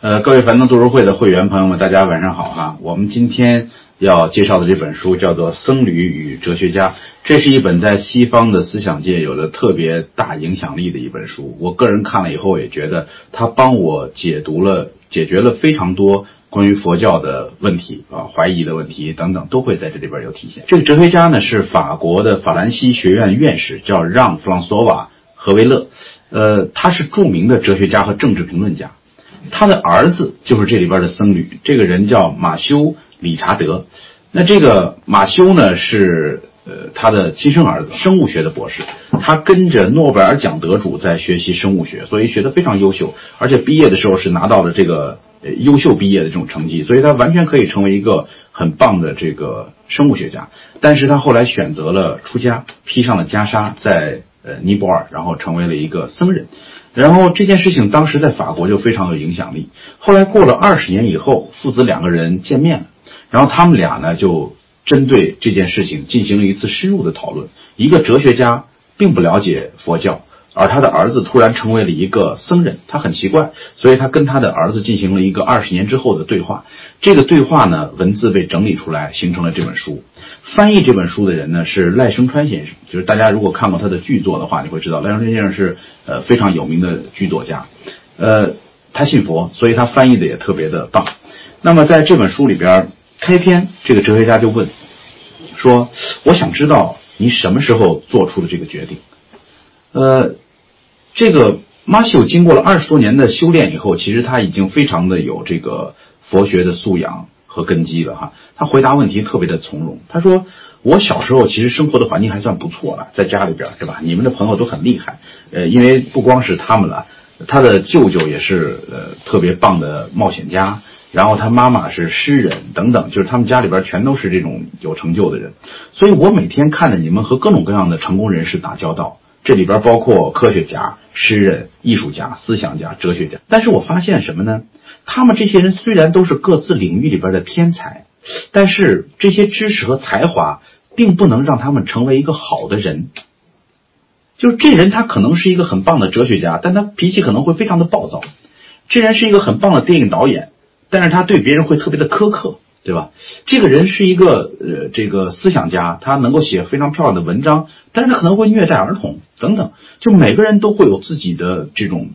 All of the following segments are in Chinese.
呃，各位樊登读书会的会员朋友们，大家晚上好哈！我们今天要介绍的这本书叫做《僧侣与哲学家》，这是一本在西方的思想界有着特别大影响力的一本书。我个人看了以后也觉得，它帮我解读了、解决了非常多关于佛教的问题啊、怀疑的问题等等，都会在这里边有体现。这个哲学家呢是法国的法兰西学院院士，叫让·弗朗索瓦·何维勒，呃，他是著名的哲学家和政治评论家。他的儿子就是这里边的僧侣，这个人叫马修·理查德。那这个马修呢是呃他的亲生儿子，生物学的博士。他跟着诺贝尔奖得主在学习生物学，所以学得非常优秀，而且毕业的时候是拿到了这个呃优秀毕业的这种成绩，所以他完全可以成为一个很棒的这个生物学家。但是他后来选择了出家，披上了袈裟，在呃尼泊尔，然后成为了一个僧人。然后这件事情当时在法国就非常有影响力。后来过了二十年以后，父子两个人见面了，然后他们俩呢就针对这件事情进行了一次深入的讨论。一个哲学家并不了解佛教，而他的儿子突然成为了一个僧人，他很奇怪，所以他跟他的儿子进行了一个二十年之后的对话。这个对话呢，文字被整理出来，形成了这本书。翻译这本书的人呢是赖声川先生，就是大家如果看过他的剧作的话，你会知道赖声川先生是呃非常有名的剧作家，呃，他信佛，所以他翻译的也特别的棒。那么在这本书里边，开篇这个哲学家就问说：“我想知道你什么时候做出的这个决定？”呃，这个马修经过了二十多年的修炼以后，其实他已经非常的有这个佛学的素养。和根基了哈，他回答问题特别的从容。他说：“我小时候其实生活的环境还算不错了，在家里边是吧？你们的朋友都很厉害，呃，因为不光是他们了，他的舅舅也是呃特别棒的冒险家，然后他妈妈是诗人等等，就是他们家里边全都是这种有成就的人。所以我每天看着你们和各种各样的成功人士打交道，这里边包括科学家、诗人、艺术家、思想家、哲学家。但是我发现什么呢？”他们这些人虽然都是各自领域里边的天才，但是这些知识和才华并不能让他们成为一个好的人。就是这人他可能是一个很棒的哲学家，但他脾气可能会非常的暴躁；这人是一个很棒的电影导演，但是他对别人会特别的苛刻，对吧？这个人是一个呃这个思想家，他能够写非常漂亮的文章，但是他可能会虐待儿童等等。就每个人都会有自己的这种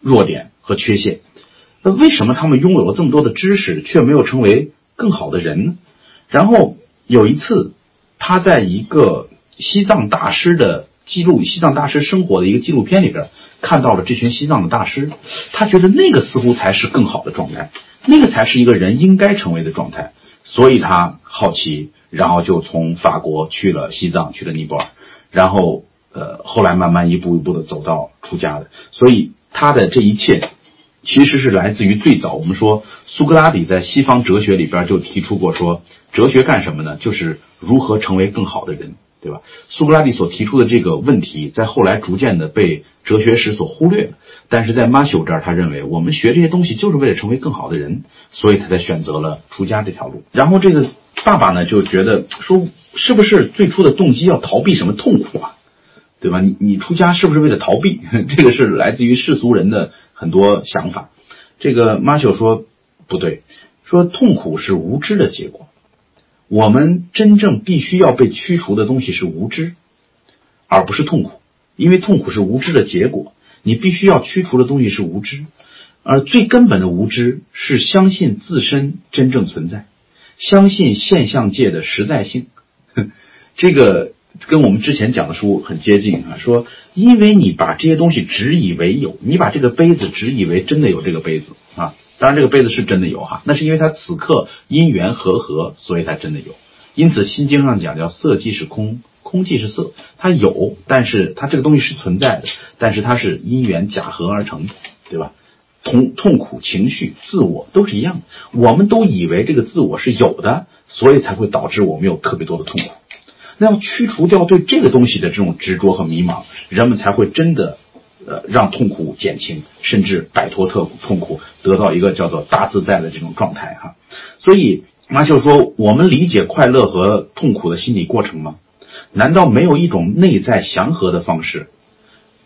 弱点和缺陷。那为什么他们拥有了这么多的知识，却没有成为更好的人呢？然后有一次，他在一个西藏大师的记录西藏大师生活的一个纪录片里边，看到了这群西藏的大师，他觉得那个似乎才是更好的状态，那个才是一个人应该成为的状态，所以他好奇，然后就从法国去了西藏，去了尼泊尔，然后呃，后来慢慢一步一步的走到出家的，所以他的这一切。其实是来自于最早，我们说苏格拉底在西方哲学里边就提出过，说哲学干什么呢？就是如何成为更好的人，对吧？苏格拉底所提出的这个问题，在后来逐渐的被哲学史所忽略了。但是在马修这儿，他认为我们学这些东西就是为了成为更好的人，所以他才选择了出家这条路。然后这个爸爸呢就觉得说，是不是最初的动机要逃避什么痛苦啊？对吧？你你出家是不是为了逃避？这个是来自于世俗人的。很多想法，这个马修说不对，说痛苦是无知的结果。我们真正必须要被驱除的东西是无知，而不是痛苦，因为痛苦是无知的结果。你必须要驱除的东西是无知，而最根本的无知是相信自身真正存在，相信现象界的实在性。这个。跟我们之前讲的书很接近啊，说因为你把这些东西只以为有，你把这个杯子只以为真的有这个杯子啊，当然这个杯子是真的有哈，那是因为它此刻因缘和合，所以它真的有。因此《心经》上讲叫色即是空，空即是色，它有，但是它这个东西是存在的，但是它是因缘假合而成，对吧？痛痛苦情绪、自我都是一样的，我们都以为这个自我是有的，所以才会导致我们有特别多的痛苦。那要驱除掉对这个东西的这种执着和迷茫，人们才会真的，呃，让痛苦减轻，甚至摆脱特痛苦，得到一个叫做大自在的这种状态哈。所以马修说：“我们理解快乐和痛苦的心理过程吗？难道没有一种内在祥和的方式，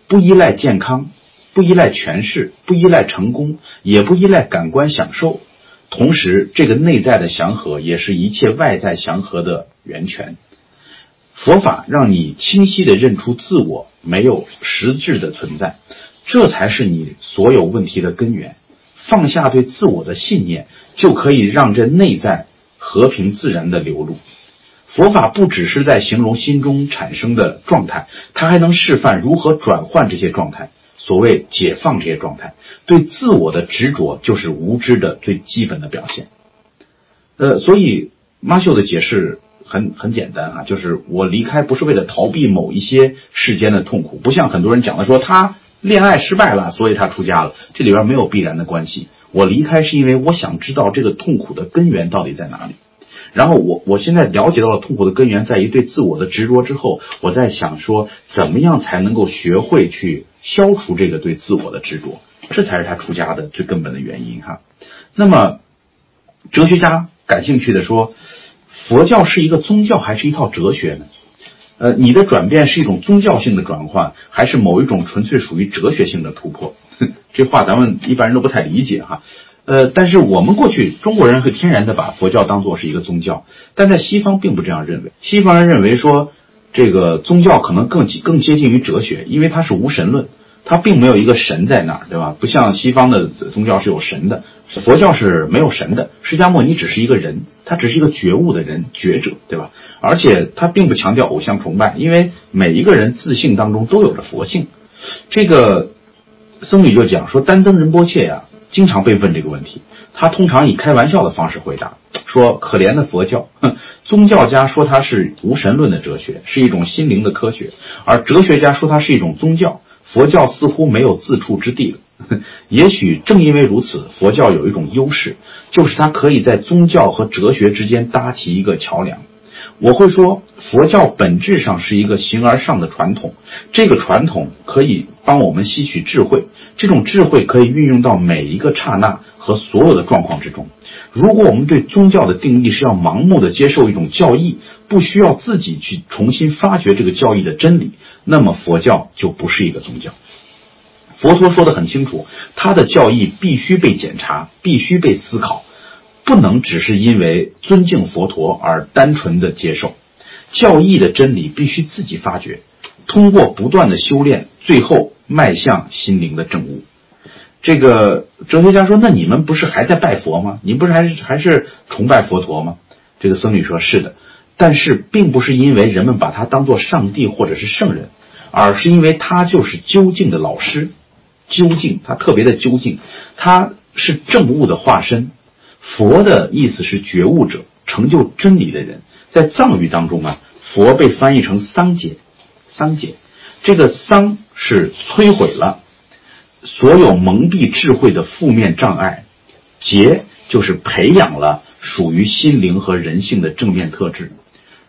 不依赖健康，不依赖权势，不依赖成功，也不依赖感官享受。同时，这个内在的祥和也是一切外在祥和的源泉。佛法让你清晰地认出自我没有实质的存在，这才是你所有问题的根源。放下对自我的信念，就可以让这内在和平自然的流露。佛法不只是在形容心中产生的状态，它还能示范如何转换这些状态。所谓解放这些状态，对自我的执着就是无知的最基本的表现。呃，所以马修的解释很很简单啊，就是我离开不是为了逃避某一些世间的痛苦，不像很多人讲的说他恋爱失败了，所以他出家了，这里边没有必然的关系。我离开是因为我想知道这个痛苦的根源到底在哪里。然后我我现在了解到了痛苦的根源在于对自我的执着之后，我在想说怎么样才能够学会去消除这个对自我的执着，这才是他出家的最根本的原因哈。那么哲学家感兴趣的说，佛教是一个宗教还是一套哲学呢？呃，你的转变是一种宗教性的转换，还是某一种纯粹属于哲学性的突破？这话咱们一般人都不太理解哈。呃，但是我们过去中国人会天然的把佛教当做是一个宗教，但在西方并不这样认为。西方人认为说，这个宗教可能更更接近于哲学，因为它是无神论，它并没有一个神在那儿，对吧？不像西方的宗教是有神的，佛教是没有神的。释迦牟尼只是一个人，他只是一个觉悟的人，觉者，对吧？而且他并不强调偶像崇拜，因为每一个人自性当中都有着佛性。这个僧侣就讲说，丹增仁波切呀。经常被问这个问题，他通常以开玩笑的方式回答说：“可怜的佛教，哼，宗教家说它是无神论的哲学，是一种心灵的科学；而哲学家说它是一种宗教。佛教似乎没有自处之地了。也许正因为如此，佛教有一种优势，就是它可以在宗教和哲学之间搭起一个桥梁。我会说，佛教本质上是一个形而上的传统，这个传统可以帮我们吸取智慧。”这种智慧可以运用到每一个刹那和所有的状况之中。如果我们对宗教的定义是要盲目的接受一种教义，不需要自己去重新发掘这个教义的真理，那么佛教就不是一个宗教。佛陀说的很清楚，他的教义必须被检查，必须被思考，不能只是因为尊敬佛陀而单纯的接受。教义的真理必须自己发掘，通过不断的修炼，最后。迈向心灵的正悟，这个哲学家说：“那你们不是还在拜佛吗？你不是还是还是崇拜佛陀吗？”这个僧侣说：“是的，但是并不是因为人们把他当做上帝或者是圣人，而是因为他就是究竟的老师。究竟，他特别的究竟，他是正悟的化身。佛的意思是觉悟者，成就真理的人。在藏语当中啊，佛被翻译成桑杰，桑杰。”这个桑是摧毁了所有蒙蔽智慧的负面障碍，杰就是培养了属于心灵和人性的正面特质。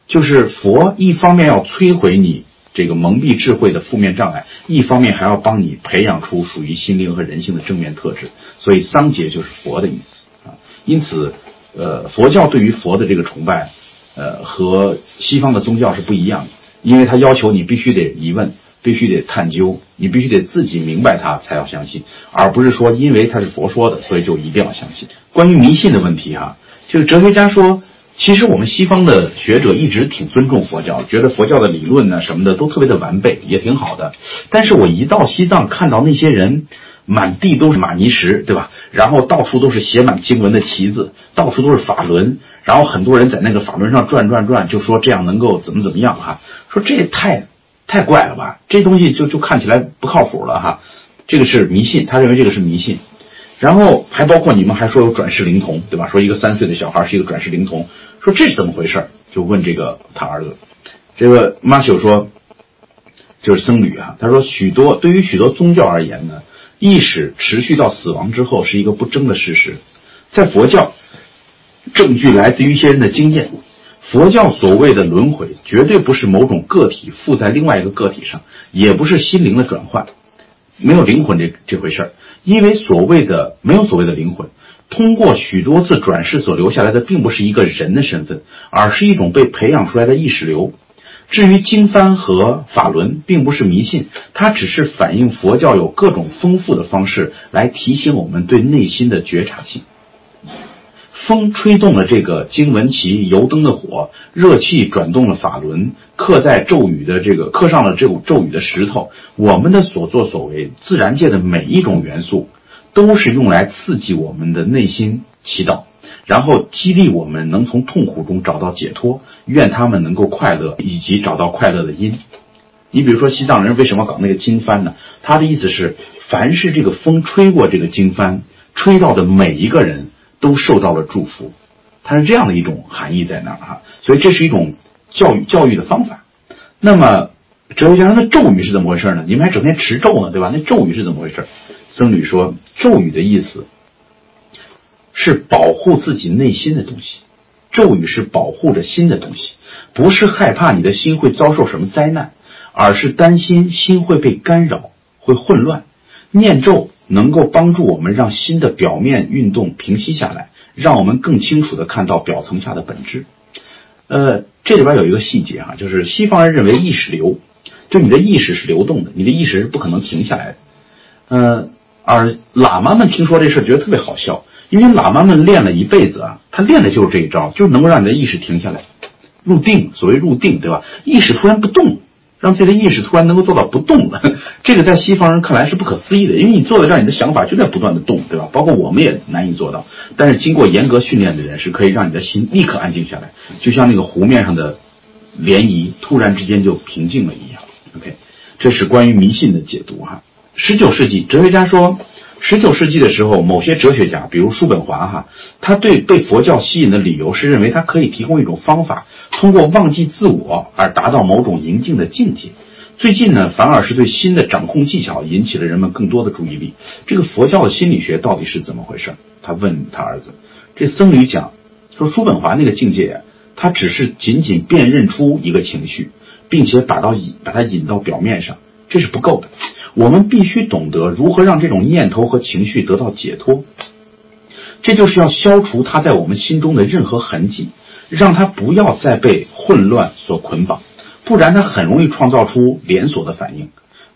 就是佛一方面要摧毁你这个蒙蔽智慧的负面障碍，一方面还要帮你培养出属于心灵和人性的正面特质。所以桑杰就是佛的意思啊。因此，呃，佛教对于佛的这个崇拜，呃，和西方的宗教是不一样的。因为他要求你必须得疑问，必须得探究，你必须得自己明白他才要相信，而不是说因为他是佛说的，所以就一定要相信。关于迷信的问题哈，就是哲学家说，其实我们西方的学者一直挺尊重佛教，觉得佛教的理论呢什么的都特别的完备，也挺好的。但是我一到西藏，看到那些人。满地都是玛尼石，对吧？然后到处都是写满经文的旗子，到处都是法轮，然后很多人在那个法轮上转转转，就说这样能够怎么怎么样哈？说这也太太怪了吧？这东西就就看起来不靠谱了哈。这个是迷信，他认为这个是迷信。然后还包括你们还说有转世灵童，对吧？说一个三岁的小孩是一个转世灵童，说这是怎么回事？就问这个他儿子，这个马修说，就是僧侣啊，他说许多对于许多宗教而言呢。意识持续到死亡之后是一个不争的事实，在佛教，证据来自于一些人的经验。佛教所谓的轮回，绝对不是某种个体附在另外一个个体上，也不是心灵的转换，没有灵魂这这回事儿。因为所谓的没有所谓的灵魂，通过许多次转世所留下来的，并不是一个人的身份，而是一种被培养出来的意识流。至于经幡和法轮，并不是迷信，它只是反映佛教有各种丰富的方式来提醒我们对内心的觉察性。风吹动了这个经文旗油灯的火，热气转动了法轮，刻在咒语的这个刻上了这咒语的石头。我们的所作所为，自然界的每一种元素，都是用来刺激我们的内心祈祷。然后激励我们能从痛苦中找到解脱，愿他们能够快乐，以及找到快乐的因。你比如说西藏人为什么搞那个经幡呢？他的意思是，凡是这个风吹过这个经幡，吹到的每一个人都受到了祝福，它是这样的一种含义在那儿哈。所以这是一种教育教育的方法。那么哲学家说，那咒语是怎么回事呢？你们还整天持咒呢，对吧？那咒语是怎么回事？僧侣说，咒语的意思。是保护自己内心的东西，咒语是保护着心的东西，不是害怕你的心会遭受什么灾难，而是担心心会被干扰、会混乱。念咒能够帮助我们让心的表面运动平息下来，让我们更清楚的看到表层下的本质。呃，这里边有一个细节哈，就是西方人认为意识流，就你的意识是流动的，你的意识是不可能停下来的。呃，而喇嘛们听说这事儿觉得特别好笑。因为喇嘛们练了一辈子啊，他练的就是这一招，就能够让你的意识停下来，入定。所谓入定，对吧？意识突然不动，让自己的意识突然能够做到不动了。这个在西方人看来是不可思议的，因为你坐在这儿，你的想法就在不断的动，对吧？包括我们也难以做到。但是经过严格训练的人是可以让你的心立刻安静下来，就像那个湖面上的涟漪突然之间就平静了一样。OK，这是关于迷信的解读哈。十九世纪哲学家说。十九世纪的时候，某些哲学家，比如叔本华，哈，他对被佛教吸引的理由是认为它可以提供一种方法，通过忘记自我而达到某种宁静的境界。最近呢，反而是对新的掌控技巧引起了人们更多的注意力。这个佛教的心理学到底是怎么回事？他问他儿子。这僧侣讲说，叔本华那个境界呀，他只是仅仅辨认出一个情绪，并且把到引把它引到表面上，这是不够的。我们必须懂得如何让这种念头和情绪得到解脱，这就是要消除它在我们心中的任何痕迹，让它不要再被混乱所捆绑，不然它很容易创造出连锁的反应：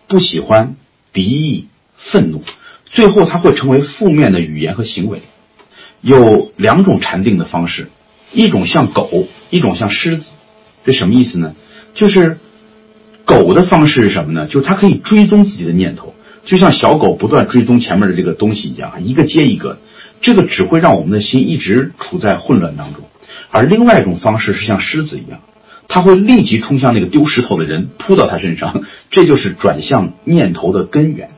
不喜欢、敌意、愤怒，最后它会成为负面的语言和行为。有两种禅定的方式，一种像狗，一种像狮子。这什么意思呢？就是。狗的方式是什么呢？就是它可以追踪自己的念头，就像小狗不断追踪前面的这个东西一样，一个接一个。这个只会让我们的心一直处在混乱当中。而另外一种方式是像狮子一样，它会立即冲向那个丢石头的人，扑到他身上。这就是转向念头的根源。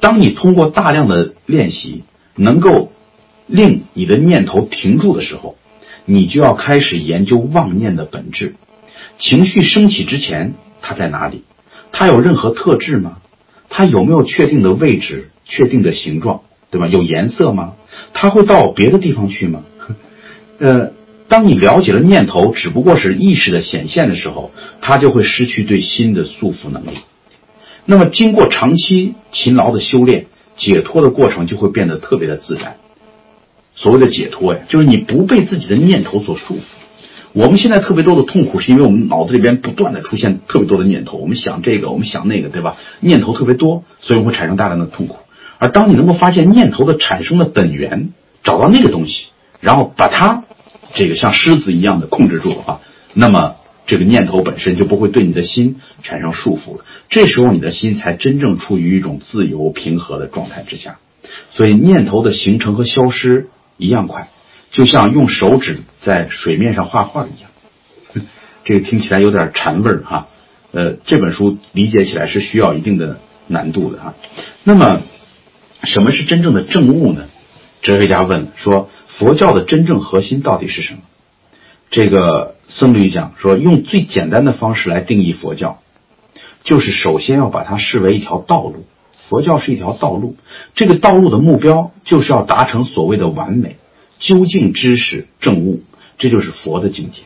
当你通过大量的练习，能够令你的念头停住的时候，你就要开始研究妄念的本质。情绪升起之前。它在哪里？它有任何特质吗？它有没有确定的位置、确定的形状，对吧？有颜色吗？它会到别的地方去吗？呃，当你了解了念头只不过是意识的显现的时候，它就会失去对心的束缚能力。那么，经过长期勤劳的修炼，解脱的过程就会变得特别的自然。所谓的解脱呀，就是你不被自己的念头所束缚。我们现在特别多的痛苦，是因为我们脑子里边不断的出现特别多的念头，我们想这个，我们想那个，对吧？念头特别多，所以会产生大量的痛苦。而当你能够发现念头的产生的本源，找到那个东西，然后把它这个像狮子一样的控制住的话，那么这个念头本身就不会对你的心产生束缚了。这时候你的心才真正处于一种自由平和的状态之下。所以念头的形成和消失一样快。就像用手指在水面上画画一样，这个听起来有点禅味儿哈。呃，这本书理解起来是需要一定的难度的哈。那么，什么是真正的正悟呢？哲学家问说，佛教的真正核心到底是什么？这个僧侣讲说，用最简单的方式来定义佛教，就是首先要把它视为一条道路。佛教是一条道路，这个道路的目标就是要达成所谓的完美。究竟知识正悟，这就是佛的境界。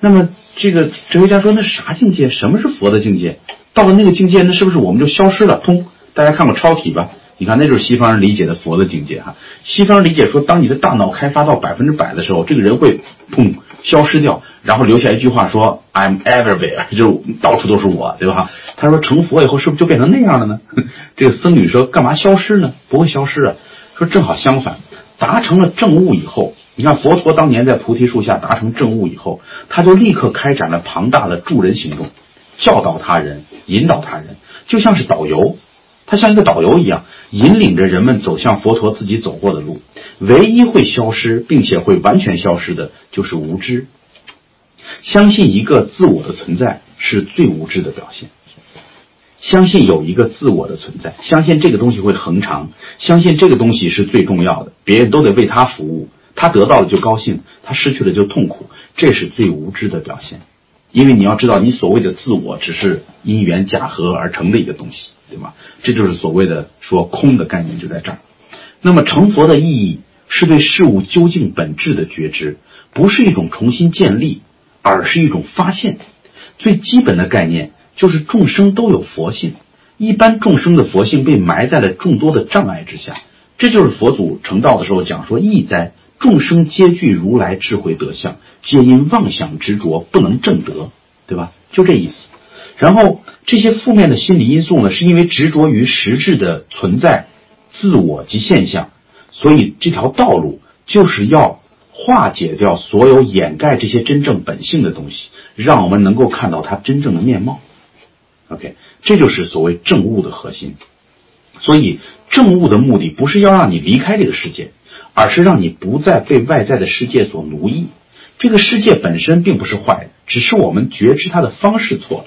那么，这个哲学家说，那啥境界？什么是佛的境界？到了那个境界，那是不是我们就消失了？通，大家看过超体吧？你看，那就是西方人理解的佛的境界哈。西方人理解说，当你的大脑开发到百分之百的时候，这个人会砰消失掉，然后留下一句话说 I'm everywhere，就是到处都是我，对吧？他说成佛以后是不是就变成那样了呢？这个僧侣说干嘛消失呢？不会消失啊。说正好相反，达成了正悟以后，你看佛陀当年在菩提树下达成正悟以后，他就立刻开展了庞大的助人行动，教导他人，引导他人，就像是导游。他像一个导游一样，引领着人们走向佛陀自己走过的路。唯一会消失并且会完全消失的，就是无知。相信一个自我的存在是最无知的表现。相信有一个自我的存在，相信这个东西会恒长，相信这个东西是最重要的，别人都得为他服务，他得到了就高兴，他失去了就痛苦，这是最无知的表现。因为你要知道，你所谓的自我只是因缘假合而成的一个东西。对吧？这就是所谓的说空的概念就在这儿。那么成佛的意义是对事物究竟本质的觉知，不是一种重新建立，而是一种发现。最基本的概念就是众生都有佛性，一般众生的佛性被埋在了众多的障碍之下。这就是佛祖成道的时候讲说：“意哉，众生皆具如来智慧德相，皆因妄想执着不能正得。”对吧？就这意思。然后这些负面的心理因素呢，是因为执着于实质的存在、自我及现象，所以这条道路就是要化解掉所有掩盖这些真正本性的东西，让我们能够看到它真正的面貌。OK，这就是所谓正悟的核心。所以正悟的目的不是要让你离开这个世界，而是让你不再被外在的世界所奴役。这个世界本身并不是坏的，只是我们觉知它的方式错了。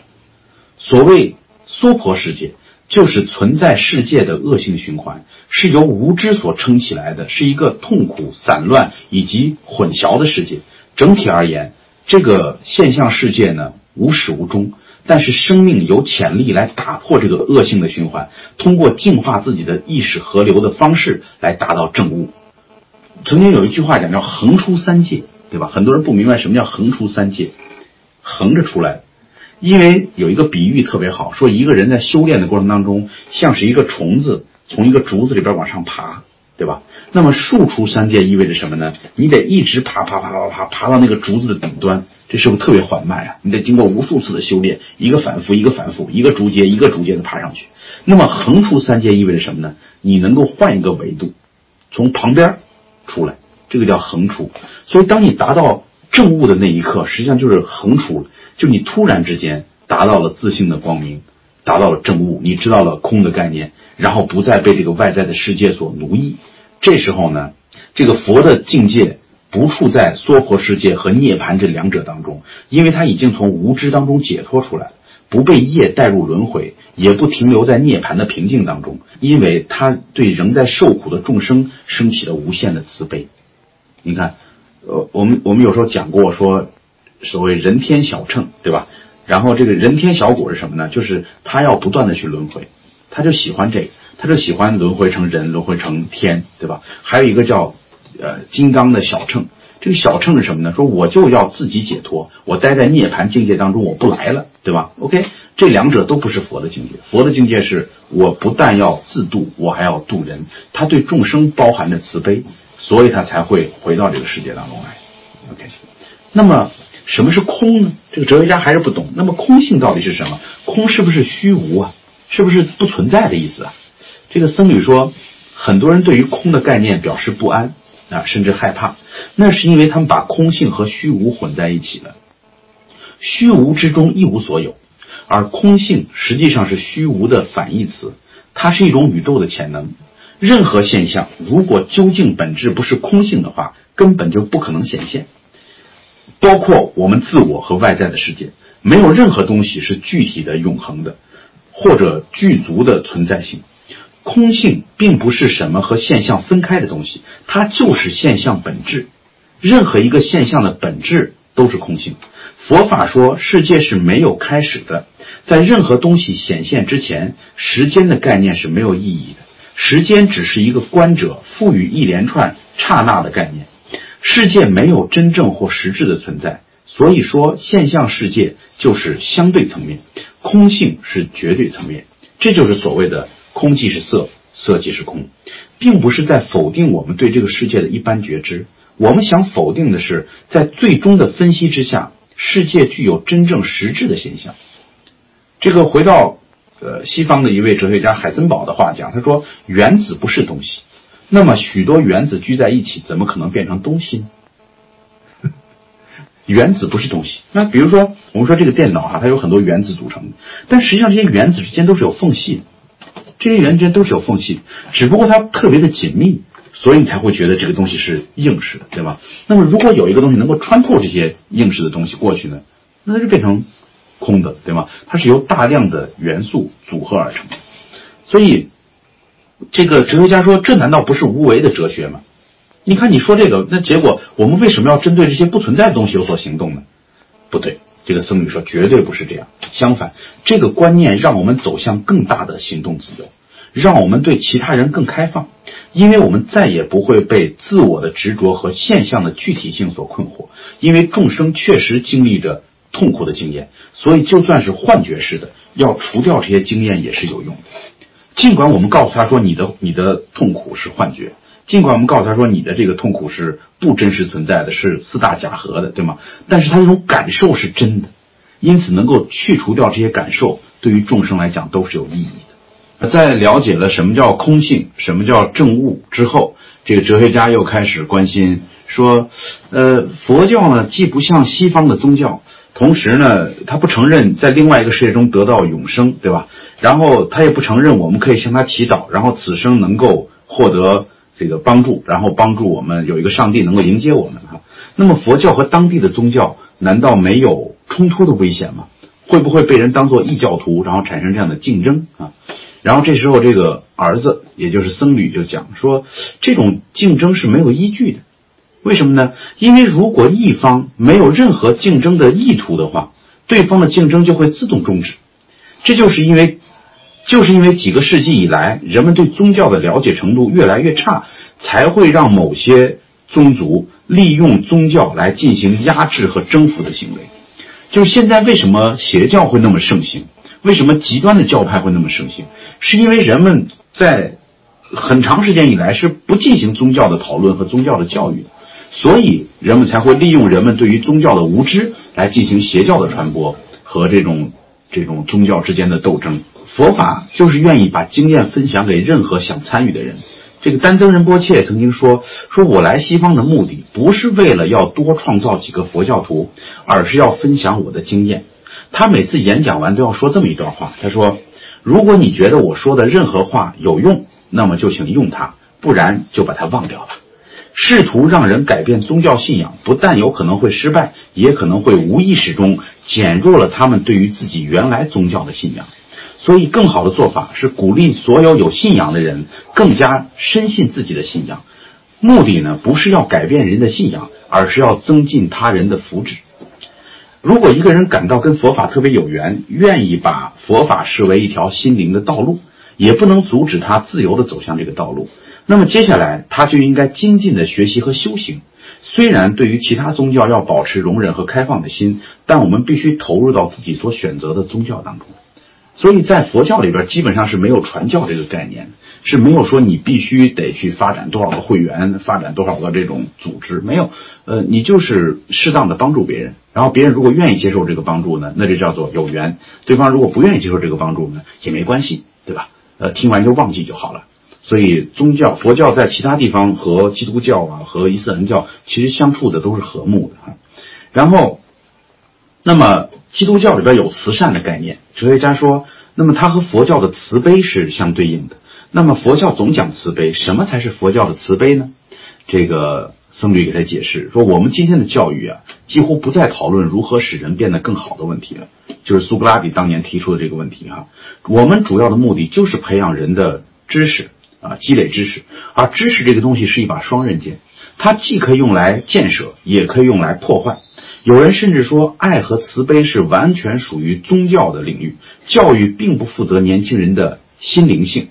所谓娑婆世界，就是存在世界的恶性循环，是由无知所撑起来的，是一个痛苦、散乱以及混淆的世界。整体而言，这个现象世界呢无始无终，但是生命有潜力来打破这个恶性的循环，通过净化自己的意识河流的方式来达到正悟。曾经有一句话讲叫“横出三界”，对吧？很多人不明白什么叫“横出三界”，横着出来。因为有一个比喻特别好，说一个人在修炼的过程当中，像是一个虫子从一个竹子里边往上爬，对吧？那么竖出三界意味着什么呢？你得一直爬爬爬爬爬爬到那个竹子的顶端，这是不是特别缓慢啊？你得经过无数次的修炼，一个反复，一个反复，一个竹节一个竹节的爬上去。那么横出三界意味着什么呢？你能够换一个维度，从旁边出来，这个叫横出。所以当你达到正悟的那一刻，实际上就是横出了。就你突然之间达到了自信的光明，达到了正悟，你知道了空的概念，然后不再被这个外在的世界所奴役。这时候呢，这个佛的境界不处在娑婆世界和涅槃这两者当中，因为他已经从无知当中解脱出来，不被业带入轮回，也不停留在涅槃的平静当中，因为他对仍在受苦的众生升起了无限的慈悲。你看，呃，我们我们有时候讲过说。所谓人天小乘，对吧？然后这个人天小果是什么呢？就是他要不断的去轮回，他就喜欢这个，他就喜欢轮回成人，轮回成天，对吧？还有一个叫呃金刚的小乘，这个小乘是什么呢？说我就要自己解脱，我待在涅槃境界当中，我不来了，对吧？OK，这两者都不是佛的境界，佛的境界是我不但要自度，我还要度人，他对众生包含着慈悲，所以他才会回到这个世界当中来。OK，那么。什么是空呢？这个哲学家还是不懂。那么空性到底是什么？空是不是虚无啊？是不是不存在的意思啊？这个僧侣说，很多人对于空的概念表示不安啊，甚至害怕。那是因为他们把空性和虚无混在一起了。虚无之中一无所有，而空性实际上是虚无的反义词。它是一种宇宙的潜能。任何现象如果究竟本质不是空性的话，根本就不可能显现。包括我们自我和外在的世界，没有任何东西是具体的、永恒的，或者具足的存在性。空性并不是什么和现象分开的东西，它就是现象本质。任何一个现象的本质都是空性。佛法说世界是没有开始的，在任何东西显现之前，时间的概念是没有意义的。时间只是一个观者赋予一连串刹那的概念。世界没有真正或实质的存在，所以说现象世界就是相对层面，空性是绝对层面。这就是所谓的空即是色，色即是空，并不是在否定我们对这个世界的一般觉知。我们想否定的是，在最终的分析之下，世界具有真正实质的现象。这个回到呃西方的一位哲学家海森堡的话讲，他说原子不是东西，那么许多原子聚在一起，怎么可能变成东西呢？原子不是东西。那比如说，我们说这个电脑哈，它有很多原子组成的，但实际上这些原子之间都是有缝隙的，这些原子之间都是有缝隙，只不过它特别的紧密，所以你才会觉得这个东西是硬实的，对吧？那么如果有一个东西能够穿透这些硬实的东西过去呢，那它就变成空的，对吗？它是由大量的元素组合而成的。所以，这个哲学家说，这难道不是无为的哲学吗？你看，你说这个，那结果我们为什么要针对这些不存在的东西有所行动呢？不对，这个僧侣说绝对不是这样。相反，这个观念让我们走向更大的行动自由，让我们对其他人更开放，因为我们再也不会被自我的执着和现象的具体性所困惑。因为众生确实经历着痛苦的经验，所以就算是幻觉式的，要除掉这些经验也是有用的。尽管我们告诉他说你的你的痛苦是幻觉。尽管我们告诉他说你的这个痛苦是不真实存在的，是四大假合的，对吗？但是他那种感受是真的，因此能够去除掉这些感受，对于众生来讲都是有意义的。在了解了什么叫空性，什么叫正悟之后，这个哲学家又开始关心说，呃，佛教呢既不像西方的宗教，同时呢，他不承认在另外一个世界中得到永生，对吧？然后他也不承认我们可以向他祈祷，然后此生能够获得。这个帮助，然后帮助我们有一个上帝能够迎接我们哈。那么佛教和当地的宗教难道没有冲突的危险吗？会不会被人当做异教徒，然后产生这样的竞争啊？然后这时候这个儿子，也就是僧侣就讲说，这种竞争是没有依据的。为什么呢？因为如果一方没有任何竞争的意图的话，对方的竞争就会自动终止。这就是因为。就是因为几个世纪以来，人们对宗教的了解程度越来越差，才会让某些宗族利用宗教来进行压制和征服的行为。就是现在为什么邪教会那么盛行？为什么极端的教派会那么盛行？是因为人们在很长时间以来是不进行宗教的讨论和宗教的教育的，所以人们才会利用人们对于宗教的无知来进行邪教的传播和这种这种宗教之间的斗争。佛法就是愿意把经验分享给任何想参与的人。这个丹增仁波切曾经说：“说我来西方的目的不是为了要多创造几个佛教徒，而是要分享我的经验。”他每次演讲完都要说这么一段话。他说：“如果你觉得我说的任何话有用，那么就请用它；不然就把它忘掉吧。”试图让人改变宗教信仰，不但有可能会失败，也可能会无意识中减弱了他们对于自己原来宗教的信仰。所以，更好的做法是鼓励所有有信仰的人更加深信自己的信仰。目的呢，不是要改变人的信仰，而是要增进他人的福祉。如果一个人感到跟佛法特别有缘，愿意把佛法视为一条心灵的道路，也不能阻止他自由地走向这个道路。那么，接下来他就应该精进的学习和修行。虽然对于其他宗教要保持容忍和开放的心，但我们必须投入到自己所选择的宗教当中。所以在佛教里边，基本上是没有传教这个概念，是没有说你必须得去发展多少个会员，发展多少个这种组织，没有。呃，你就是适当的帮助别人，然后别人如果愿意接受这个帮助呢，那就叫做有缘；对方如果不愿意接受这个帮助呢，也没关系，对吧？呃，听完就忘记就好了。所以宗教佛教在其他地方和基督教啊和伊斯兰教其实相处的都是和睦的哈。然后，那么。基督教里边有慈善的概念，哲学家说，那么它和佛教的慈悲是相对应的。那么佛教总讲慈悲，什么才是佛教的慈悲呢？这个僧侣给他解释说，我们今天的教育啊，几乎不再讨论如何使人变得更好的问题了，就是苏格拉底当年提出的这个问题哈。我们主要的目的就是培养人的知识啊，积累知识。而知识这个东西是一把双刃剑，它既可以用来建设，也可以用来破坏。有人甚至说，爱和慈悲是完全属于宗教的领域，教育并不负责年轻人的心灵性。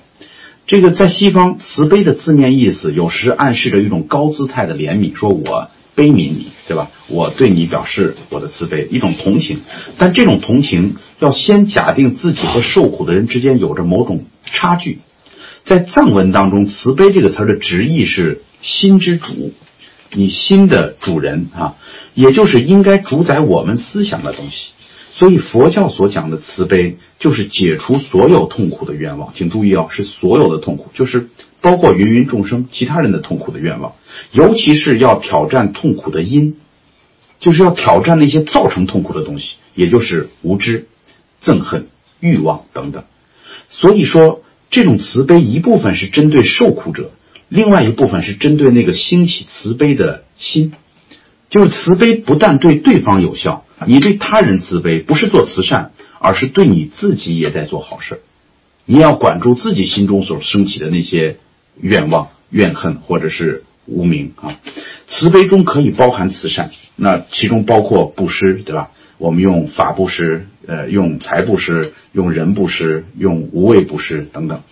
这个在西方，慈悲的字面意思有时暗示着一种高姿态的怜悯，说我悲悯你，对吧？我对你表示我的慈悲，一种同情。但这种同情要先假定自己和受苦的人之间有着某种差距。在藏文当中，慈悲这个词的直译是心之主。你心的主人啊，也就是应该主宰我们思想的东西。所以佛教所讲的慈悲，就是解除所有痛苦的愿望。请注意哦，是所有的痛苦，就是包括芸芸众生其他人的痛苦的愿望，尤其是要挑战痛苦的因，就是要挑战那些造成痛苦的东西，也就是无知、憎恨、欲望等等。所以说，这种慈悲一部分是针对受苦者，另外一部分是针对那个兴起慈悲的心。就是慈悲不但对对方有效。你对他人慈悲，不是做慈善，而是对你自己也在做好事。你要管住自己心中所升起的那些愿望、怨恨或者是无名啊。慈悲中可以包含慈善，那其中包括布施，对吧？我们用法布施，呃，用财布施，用人布施，用无畏布施等等。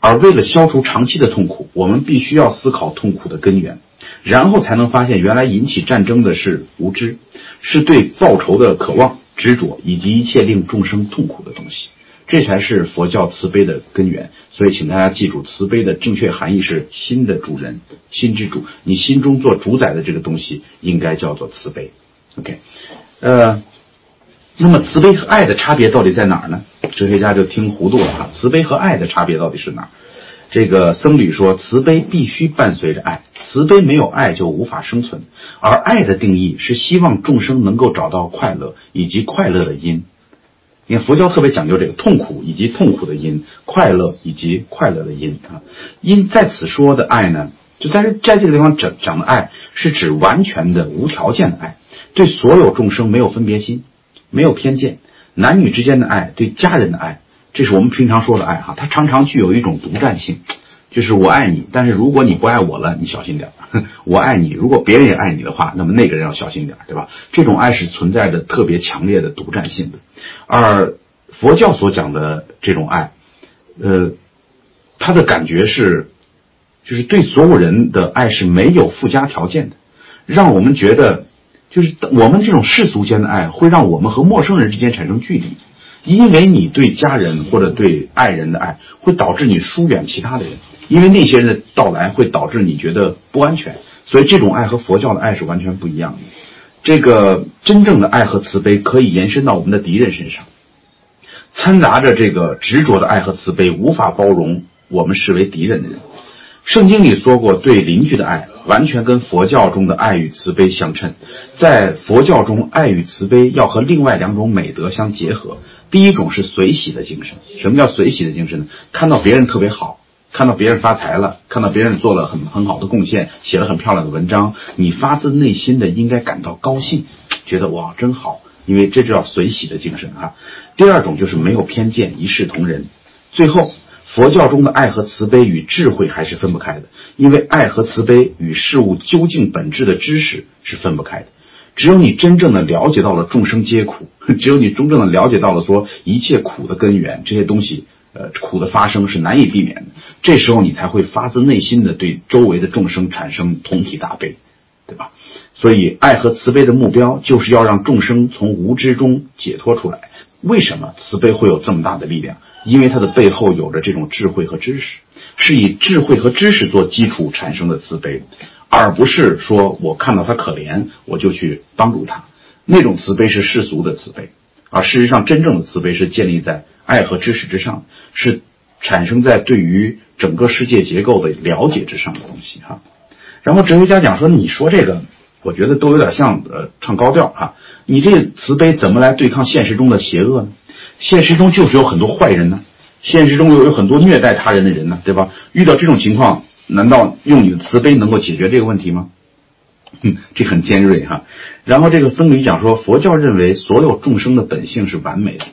而为了消除长期的痛苦，我们必须要思考痛苦的根源。然后才能发现，原来引起战争的是无知，是对报仇的渴望、执着，以及一切令众生痛苦的东西。这才是佛教慈悲的根源。所以，请大家记住，慈悲的正确含义是心的主人，心之主。你心中做主宰的这个东西，应该叫做慈悲。OK，呃，那么慈悲和爱的差别到底在哪儿呢？哲学家就听糊涂了哈。慈悲和爱的差别到底是哪儿？这个僧侣说，慈悲必须伴随着爱。慈悲没有爱就无法生存，而爱的定义是希望众生能够找到快乐以及快乐的因。你看佛教特别讲究这个痛苦以及痛苦的因，快乐以及快乐的因啊。因在此说的爱呢，就在这在这个地方讲讲的爱，是指完全的无条件的爱，对所有众生没有分别心，没有偏见，男女之间的爱，对家人的爱，这是我们平常说的爱哈，它常常具有一种独占性。就是我爱你，但是如果你不爱我了，你小心点 我爱你，如果别人也爱你的话，那么那个人要小心点对吧？这种爱是存在着特别强烈的独占性的。而佛教所讲的这种爱，呃，他的感觉是，就是对所有人的爱是没有附加条件的，让我们觉得，就是我们这种世俗间的爱会让我们和陌生人之间产生距离，因为你对家人或者对爱人的爱会导致你疏远其他的人。因为那些人的到来会导致你觉得不安全，所以这种爱和佛教的爱是完全不一样的。这个真正的爱和慈悲可以延伸到我们的敌人身上，掺杂着这个执着的爱和慈悲，无法包容我们视为敌人的人。圣经里说过，对邻居的爱完全跟佛教中的爱与慈悲相称。在佛教中，爱与慈悲要和另外两种美德相结合。第一种是随喜的精神。什么叫随喜的精神呢？看到别人特别好。看到别人发财了，看到别人做了很很好的贡献，写了很漂亮的文章，你发自内心的应该感到高兴，觉得哇真好，因为这就叫随喜的精神哈。第二种就是没有偏见，一视同仁。最后，佛教中的爱和慈悲与智慧还是分不开的，因为爱和慈悲与事物究竟本质的知识是分不开的。只有你真正的了解到了众生皆苦，只有你真正的了解到了说一切苦的根源，这些东西。呃，苦的发生是难以避免的，这时候你才会发自内心的对周围的众生产生同体大悲，对吧？所以，爱和慈悲的目标就是要让众生从无知中解脱出来。为什么慈悲会有这么大的力量？因为它的背后有着这种智慧和知识，是以智慧和知识做基础产生的慈悲，而不是说我看到他可怜我就去帮助他，那种慈悲是世俗的慈悲，而事实上真正的慈悲是建立在。爱和知识之上，是产生在对于整个世界结构的了解之上的东西哈。然后哲学家讲说，你说这个，我觉得都有点像呃唱高调哈。你这慈悲怎么来对抗现实中的邪恶呢？现实中就是有很多坏人呢，现实中又有很多虐待他人的人呢，对吧？遇到这种情况，难道用你的慈悲能够解决这个问题吗？嗯，这很尖锐哈。然后这个僧侣讲说，佛教认为所有众生的本性是完美的。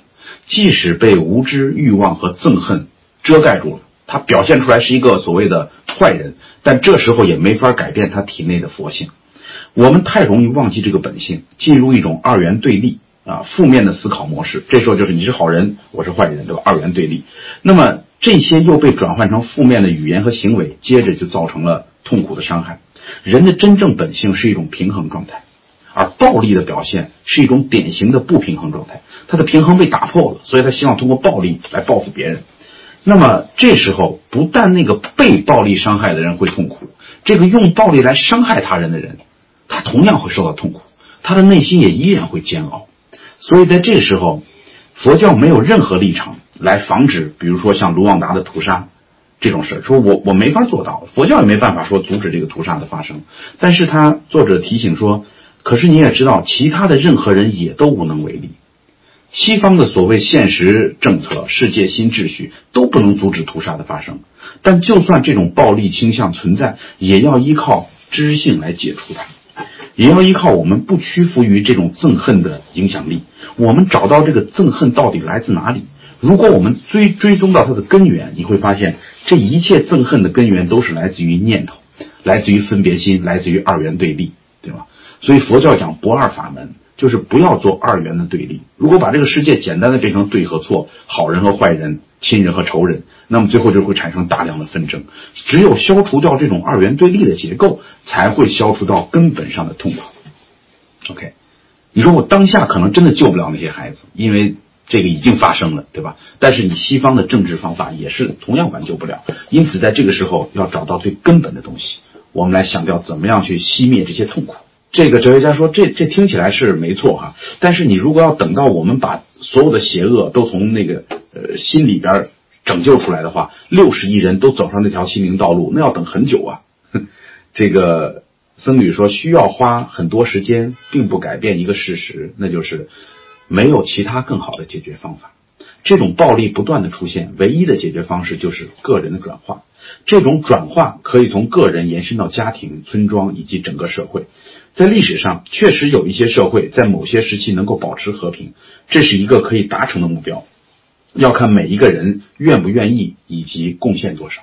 即使被无知、欲望和憎恨遮盖住了，他表现出来是一个所谓的坏人，但这时候也没法改变他体内的佛性。我们太容易忘记这个本性，进入一种二元对立啊，负面的思考模式。这时候就是你是好人，我是坏人，对吧？二元对立。那么这些又被转换成负面的语言和行为，接着就造成了痛苦的伤害。人的真正本性是一种平衡状态。而暴力的表现是一种典型的不平衡状态，他的平衡被打破了，所以他希望通过暴力来报复别人。那么这时候，不但那个被暴力伤害的人会痛苦，这个用暴力来伤害他人的人，他同样会受到痛苦，他的内心也依然会煎熬。所以在这时候，佛教没有任何立场来防止，比如说像卢旺达的屠杀这种事儿，说我我没法做到，佛教也没办法说阻止这个屠杀的发生。但是他作者提醒说，可是你也知道，其他的任何人也都无能为力。西方的所谓现实政策、世界新秩序都不能阻止屠杀的发生，但就算这种暴力倾向存在，也要依靠知性来解除它，也要依靠我们不屈服于这种憎恨的影响力。我们找到这个憎恨到底来自哪里？如果我们追追踪到它的根源，你会发现这一切憎恨的根源都是来自于念头，来自于分别心，来自于二元对立，对吧？所以佛教讲不二法门。就是不要做二元的对立。如果把这个世界简单的变成对和错、好人和坏人、亲人和仇人，那么最后就会产生大量的纷争。只有消除掉这种二元对立的结构，才会消除到根本上的痛苦。OK，你说我当下可能真的救不了那些孩子，因为这个已经发生了，对吧？但是你西方的政治方法也是同样挽救不了。因此，在这个时候要找到最根本的东西，我们来想掉怎么样去熄灭这些痛苦。这个哲学家说：“这这听起来是没错哈，但是你如果要等到我们把所有的邪恶都从那个呃心里边拯救出来的话，六十亿人都走上那条心灵道路，那要等很久啊。”这个僧侣说：“需要花很多时间，并不改变一个事实，那就是没有其他更好的解决方法。这种暴力不断的出现，唯一的解决方式就是个人的转化。这种转化可以从个人延伸到家庭、村庄以及整个社会。”在历史上，确实有一些社会在某些时期能够保持和平，这是一个可以达成的目标，要看每一个人愿不愿意以及贡献多少。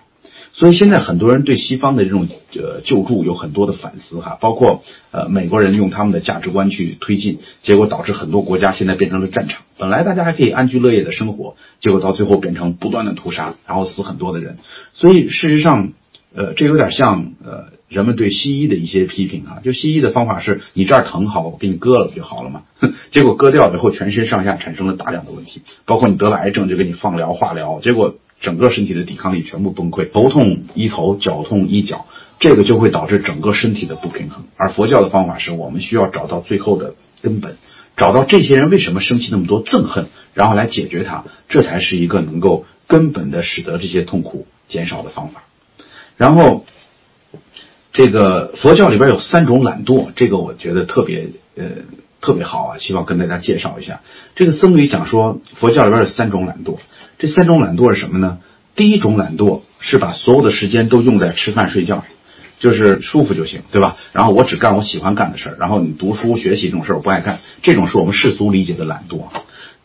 所以现在很多人对西方的这种呃救助有很多的反思哈，包括呃美国人用他们的价值观去推进，结果导致很多国家现在变成了战场。本来大家还可以安居乐业的生活，结果到最后变成不断的屠杀，然后死很多的人。所以事实上，呃，这有点像呃。人们对西医的一些批评啊，就西医的方法是你这儿疼好，我给你割了不就好了吗？结果割掉以后，全身上下产生了大量的问题，包括你得了癌症就给你放疗化疗，结果整个身体的抵抗力全部崩溃，头痛医头，脚痛医脚，这个就会导致整个身体的不平衡。而佛教的方法是我们需要找到最后的根本，找到这些人为什么生气那么多憎恨，然后来解决它，这才是一个能够根本的使得这些痛苦减少的方法。然后。这个佛教里边有三种懒惰，这个我觉得特别呃特别好啊，希望跟大家介绍一下。这个僧侣讲说，佛教里边有三种懒惰，这三种懒惰是什么呢？第一种懒惰是把所有的时间都用在吃饭睡觉上，就是舒服就行，对吧？然后我只干我喜欢干的事儿，然后你读书学习这种事儿我不爱干，这种是我们世俗理解的懒惰。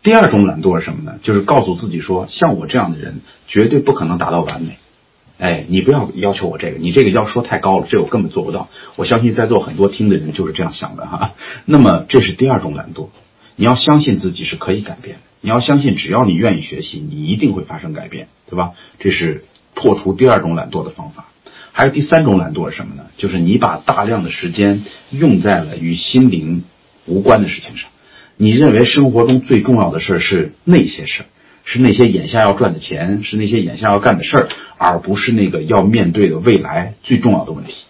第二种懒惰是什么呢？就是告诉自己说，像我这样的人绝对不可能达到完美。哎，你不要要求我这个，你这个要说太高了，这我根本做不到。我相信在座很多听的人就是这样想的哈。那么这是第二种懒惰，你要相信自己是可以改变的，你要相信只要你愿意学习，你一定会发生改变，对吧？这是破除第二种懒惰的方法。还有第三种懒惰是什么呢？就是你把大量的时间用在了与心灵无关的事情上，你认为生活中最重要的事儿是那些事儿。是那些眼下要赚的钱，是那些眼下要干的事儿，而不是那个要面对的未来最重要的问题，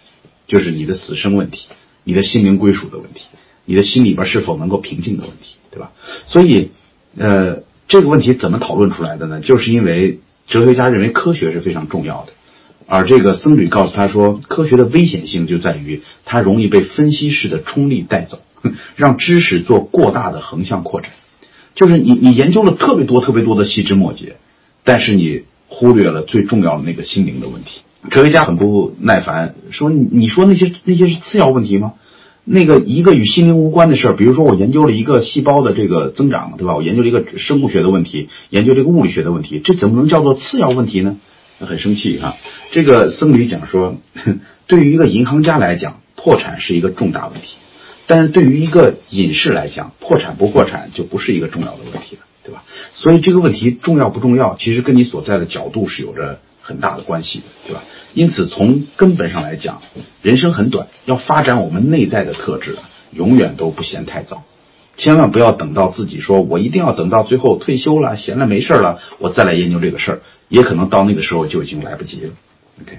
就是你的死生问题，你的心灵归属的问题，你的心里边是否能够平静的问题，对吧？所以，呃，这个问题怎么讨论出来的呢？就是因为哲学家认为科学是非常重要的，而这个僧侣告诉他说，科学的危险性就在于它容易被分析式的冲力带走，让知识做过大的横向扩展。就是你，你研究了特别多、特别多的细枝末节，但是你忽略了最重要的那个心灵的问题。哲学家很不耐烦，说：“你你说那些那些是次要问题吗？那个一个与心灵无关的事儿，比如说我研究了一个细胞的这个增长，对吧？我研究了一个生物学的问题，研究这个物理学的问题，这怎么能叫做次要问题呢？”很生气哈。这个僧侣讲说，对于一个银行家来讲，破产是一个重大问题。但是对于一个隐士来讲，破产不破产就不是一个重要的问题了，对吧？所以这个问题重要不重要，其实跟你所在的角度是有着很大的关系，对吧？因此从根本上来讲，人生很短，要发展我们内在的特质，永远都不嫌太早。千万不要等到自己说我一定要等到最后退休了、闲了没事了，我再来研究这个事儿，也可能到那个时候就已经来不及了。OK，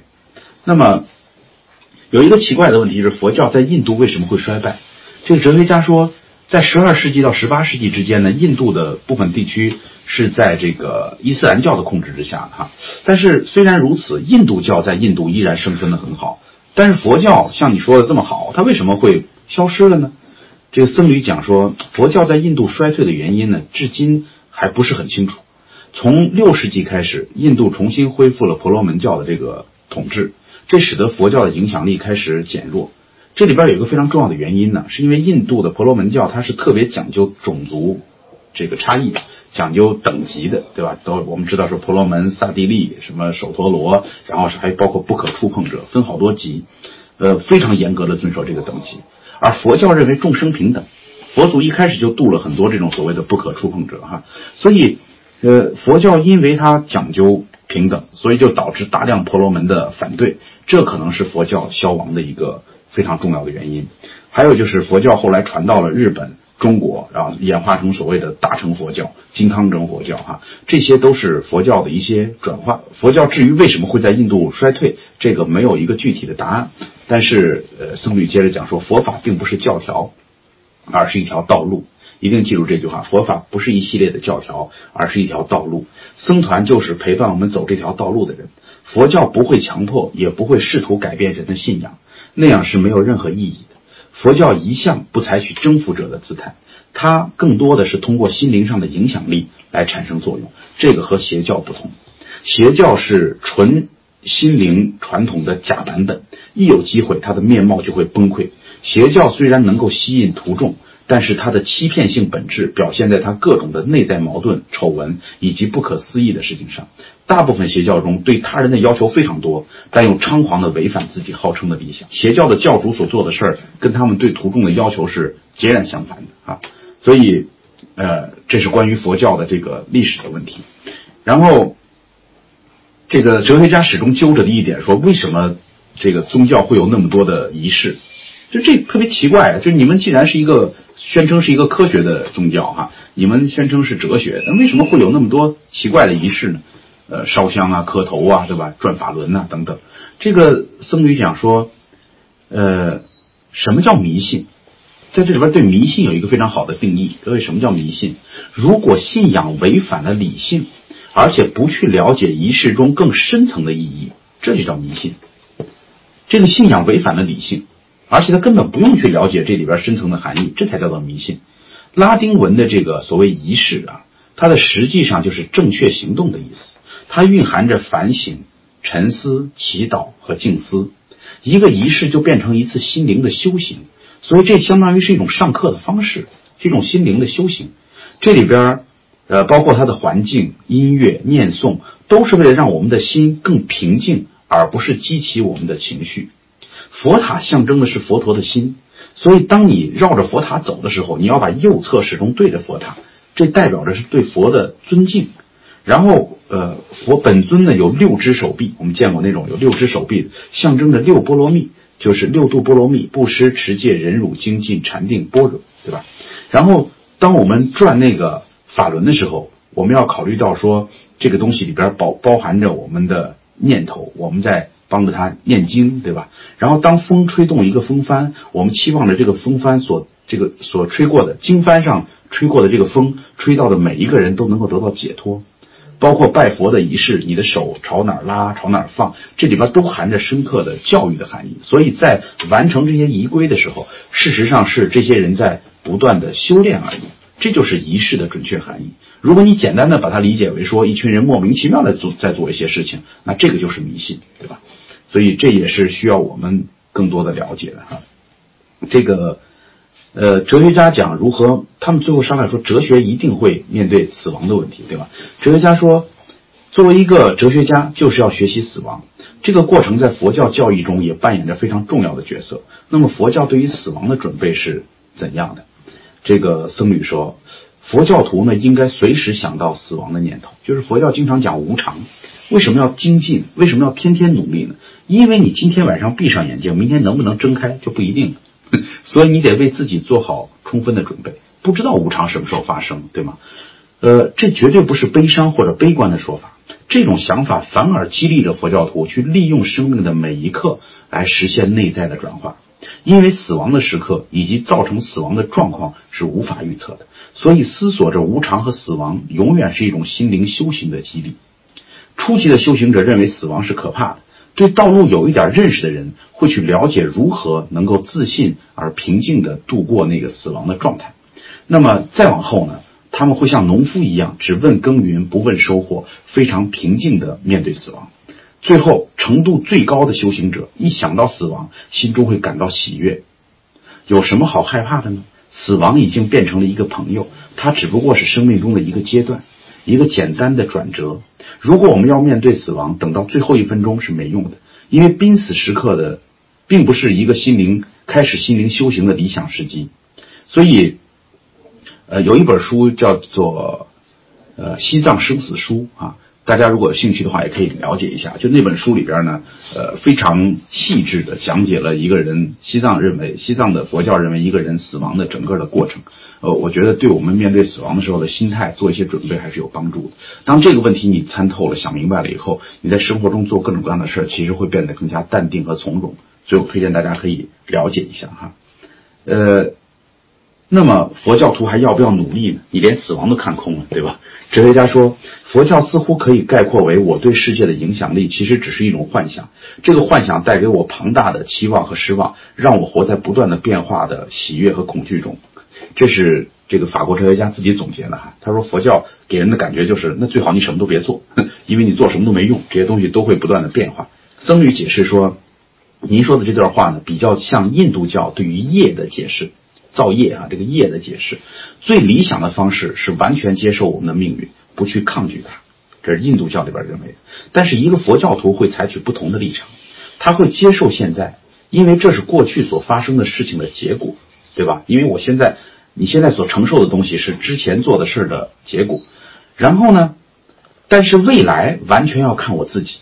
那么。有一个奇怪的问题是，佛教在印度为什么会衰败？这个哲学家说，在十二世纪到十八世纪之间呢，印度的部分地区是在这个伊斯兰教的控制之下哈。但是虽然如此，印度教在印度依然生存的很好。但是佛教像你说的这么好，它为什么会消失了呢？这个僧侣讲说，佛教在印度衰退的原因呢，至今还不是很清楚。从六世纪开始，印度重新恢复了婆罗门教的这个统治，这使得佛教的影响力开始减弱。这里边有一个非常重要的原因呢，是因为印度的婆罗门教它是特别讲究种族这个差异，讲究等级的，对吧？都我们知道是婆罗门、萨帝利、什么首陀罗，然后是还包括不可触碰者，分好多级，呃，非常严格的遵守这个等级。而佛教认为众生平等，佛祖一开始就度了很多这种所谓的不可触碰者哈，所以呃，佛教因为它讲究平等，所以就导致大量婆罗门的反对，这可能是佛教消亡的一个。非常重要的原因，还有就是佛教后来传到了日本、中国，然后演化成所谓的大乘佛教、金刚乘佛教，哈，这些都是佛教的一些转化。佛教至于为什么会在印度衰退，这个没有一个具体的答案。但是，呃，僧侣接着讲说，佛法并不是教条，而是一条道路。一定记住这句话：佛法不是一系列的教条，而是一条道路。僧团就是陪伴我们走这条道路的人。佛教不会强迫，也不会试图改变人的信仰。那样是没有任何意义的。佛教一向不采取征服者的姿态，它更多的是通过心灵上的影响力来产生作用。这个和邪教不同，邪教是纯心灵传统的假版本，一有机会它的面貌就会崩溃。邪教虽然能够吸引徒众。但是它的欺骗性本质表现在它各种的内在矛盾、丑闻以及不可思议的事情上。大部分邪教中对他人的要求非常多，但又猖狂的违反自己号称的理想。邪教的教主所做的事儿跟他们对徒众的要求是截然相反的啊！所以，呃，这是关于佛教的这个历史的问题。然后，这个哲学家始终揪着的一点说，为什么这个宗教会有那么多的仪式？就这特别奇怪啊，就你们既然是一个。宣称是一个科学的宗教，哈，你们宣称是哲学，那为什么会有那么多奇怪的仪式呢？呃，烧香啊，磕头啊，对吧？转法轮呐，等等。这个僧侣讲说，呃，什么叫迷信？在这里边对迷信有一个非常好的定义。各位，什么叫迷信？如果信仰违反了理性，而且不去了解仪式中更深层的意义，这就叫迷信。这个信仰违反了理性。而且他根本不用去了解这里边深层的含义，这才叫做迷信。拉丁文的这个所谓仪式啊，它的实际上就是正确行动的意思，它蕴含着反省、沉思、祈祷和静思。一个仪式就变成一次心灵的修行，所以这相当于是一种上课的方式，是一种心灵的修行。这里边呃，包括它的环境、音乐、念诵，都是为了让我们的心更平静，而不是激起我们的情绪。佛塔象征的是佛陀的心，所以当你绕着佛塔走的时候，你要把右侧始终对着佛塔，这代表着是对佛的尊敬。然后，呃，佛本尊呢有六只手臂，我们见过那种有六只手臂的，象征着六波罗蜜，就是六度波罗蜜：布施、持戒、忍辱、精进、禅定、般若，对吧？然后，当我们转那个法轮的时候，我们要考虑到说，这个东西里边包包含着我们的念头，我们在。帮着他念经，对吧？然后当风吹动一个风帆，我们期望着这个风帆所这个所吹过的经幡上吹过的这个风，吹到的每一个人都能够得到解脱。包括拜佛的仪式，你的手朝哪儿拉，朝哪儿放，这里边都含着深刻的教育的含义。所以在完成这些仪规的时候，事实上是这些人在不断的修炼而已。这就是仪式的准确含义。如果你简单的把它理解为说一群人莫名其妙的做在做一些事情，那这个就是迷信，对吧？所以这也是需要我们更多的了解的哈。这个呃，哲学家讲如何，他们最后商量说，哲学一定会面对死亡的问题，对吧？哲学家说，作为一个哲学家，就是要学习死亡。这个过程在佛教教义中也扮演着非常重要的角色。那么佛教对于死亡的准备是怎样的？这个僧侣说，佛教徒呢应该随时想到死亡的念头，就是佛教经常讲无常。为什么要精进？为什么要天天努力呢？因为你今天晚上闭上眼睛，明天能不能睁开就不一定了，所以你得为自己做好充分的准备。不知道无常什么时候发生，对吗？呃，这绝对不是悲伤或者悲观的说法，这种想法反而激励着佛教徒去利用生命的每一刻来实现内在的转化。因为死亡的时刻以及造成死亡的状况是无法预测的，所以思索着无常和死亡，永远是一种心灵修行的激励。初级的修行者认为死亡是可怕的，对道路有一点认识的人会去了解如何能够自信而平静地度过那个死亡的状态。那么再往后呢？他们会像农夫一样，只问耕耘不问收获，非常平静地面对死亡。最后，程度最高的修行者一想到死亡，心中会感到喜悦。有什么好害怕的呢？死亡已经变成了一个朋友，它只不过是生命中的一个阶段，一个简单的转折。如果我们要面对死亡，等到最后一分钟是没用的，因为濒死时刻的，并不是一个心灵开始心灵修行的理想时机。所以，呃，有一本书叫做《呃西藏生死书》啊。大家如果有兴趣的话，也可以了解一下。就那本书里边呢，呃，非常细致的讲解了一个人西藏认为西藏的佛教认为一个人死亡的整个的过程。呃，我觉得对我们面对死亡的时候的心态做一些准备还是有帮助的。当这个问题你参透了、想明白了以后，你在生活中做各种各样的事儿，其实会变得更加淡定和从容。所以我推荐大家可以了解一下哈。呃。那么佛教徒还要不要努力呢？你连死亡都看空了，对吧？哲学家说，佛教似乎可以概括为我对世界的影响力其实只是一种幻想。这个幻想带给我庞大的期望和失望，让我活在不断的变化的喜悦和恐惧中。这是这个法国哲学家自己总结的哈。他说，佛教给人的感觉就是，那最好你什么都别做，因为你做什么都没用，这些东西都会不断的变化。僧侣解释说，您说的这段话呢，比较像印度教对于业的解释。造业啊，这个业的解释，最理想的方式是完全接受我们的命运，不去抗拒它。这是印度教里边认为的。但是一个佛教徒会采取不同的立场，他会接受现在，因为这是过去所发生的事情的结果，对吧？因为我现在，你现在所承受的东西是之前做的事儿的结果。然后呢，但是未来完全要看我自己。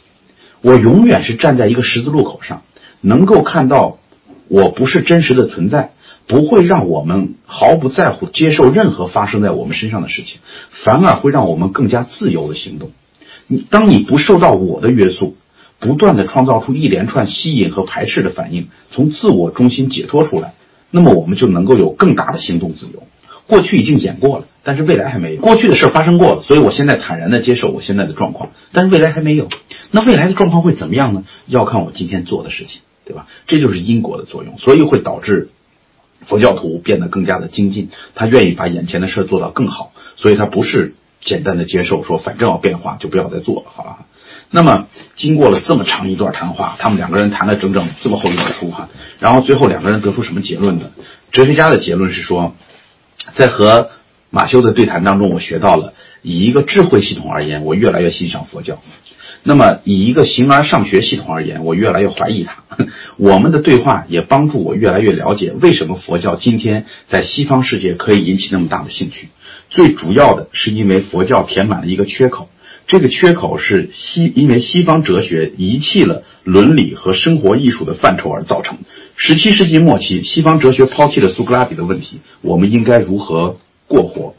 我永远是站在一个十字路口上，能够看到我不是真实的存在。不会让我们毫不在乎接受任何发生在我们身上的事情，反而会让我们更加自由的行动。你当你不受到我的约束，不断的创造出一连串吸引和排斥的反应，从自我中心解脱出来，那么我们就能够有更大的行动自由。过去已经演过了，但是未来还没有。过去的事发生过了，所以我现在坦然的接受我现在的状况，但是未来还没有。那未来的状况会怎么样呢？要看我今天做的事情，对吧？这就是因果的作用，所以会导致。佛教徒变得更加的精进，他愿意把眼前的事做到更好，所以他不是简单的接受说反正要变化就不要再做了，好了。那么经过了这么长一段谈话，他们两个人谈了整整这么厚一本书哈，然后最后两个人得出什么结论呢？哲学家的结论是说，在和马修的对谈当中，我学到了以一个智慧系统而言，我越来越欣赏佛教。那么，以一个形而上学系统而言，我越来越怀疑它。我们的对话也帮助我越来越了解为什么佛教今天在西方世界可以引起那么大的兴趣。最主要的是因为佛教填满了一个缺口，这个缺口是西因为西方哲学遗弃了伦理和生活艺术的范畴而造成。十七世纪末期，西方哲学抛弃了苏格拉底的问题：我们应该如何过活？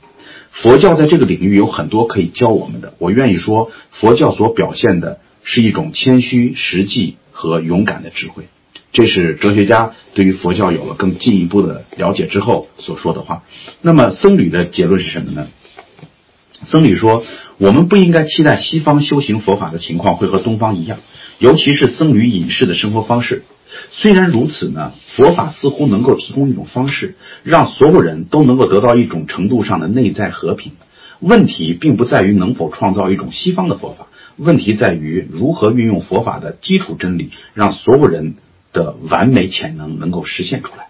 佛教在这个领域有很多可以教我们的。我愿意说，佛教所表现的是一种谦虚、实际和勇敢的智慧。这是哲学家对于佛教有了更进一步的了解之后所说的话。那么僧侣的结论是什么呢？僧侣说，我们不应该期待西方修行佛法的情况会和东方一样，尤其是僧侣隐士的生活方式。虽然如此呢，佛法似乎能够提供一种方式，让所有人都能够得到一种程度上的内在和平。问题并不在于能否创造一种西方的佛法，问题在于如何运用佛法的基础真理，让所有人的完美潜能能够实现出来。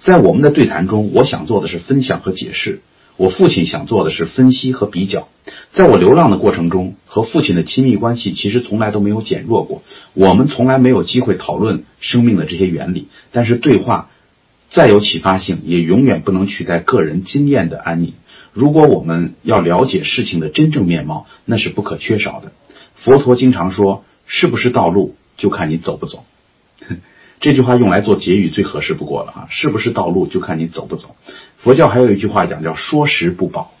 在我们的对谈中，我想做的是分享和解释。我父亲想做的是分析和比较，在我流浪的过程中，和父亲的亲密关系其实从来都没有减弱过。我们从来没有机会讨论生命的这些原理，但是对话再有启发性，也永远不能取代个人经验的安宁。如果我们要了解事情的真正面貌，那是不可缺少的。佛陀经常说：“是不是道路，就看你走不走。”这句话用来做结语最合适不过了啊！是不是道路就看你走不走？佛教还有一句话讲叫说时不保。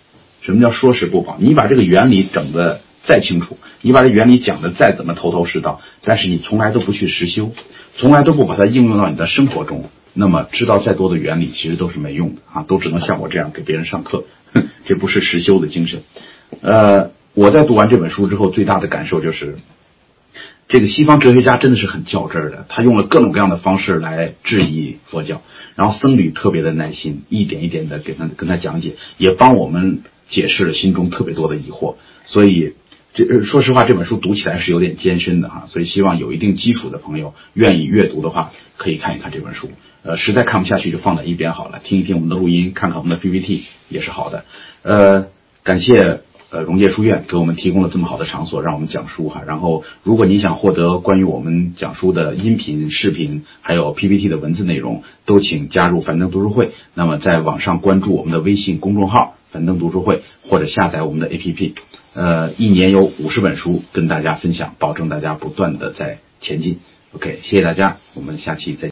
什么叫说时不保？你把这个原理整的再清楚，你把这原理讲的再怎么头头是道，但是你从来都不去实修，从来都不把它应用到你的生活中，那么知道再多的原理其实都是没用的啊，都只能像我这样给别人上课，哼 这不是实修的精神。呃，我在读完这本书之后，最大的感受就是。这个西方哲学家真的是很较真儿的，他用了各种各样的方式来质疑佛教，然后僧侣特别的耐心，一点一点的给他跟他讲解，也帮我们解释了心中特别多的疑惑。所以，这说实话，这本书读起来是有点艰深的哈。所以，希望有一定基础的朋友愿意阅读的话，可以看一看这本书。呃，实在看不下去就放在一边好了，听一听我们的录音，看看我们的 PPT 也是好的。呃，感谢。呃，荣界书院给我们提供了这么好的场所，让我们讲书哈。然后，如果你想获得关于我们讲书的音频、视频，还有 PPT 的文字内容，都请加入樊登读书会。那么，在网上关注我们的微信公众号“樊登读书会”，或者下载我们的 APP。呃，一年有五十本书跟大家分享，保证大家不断的在前进。OK，谢谢大家，我们下期再。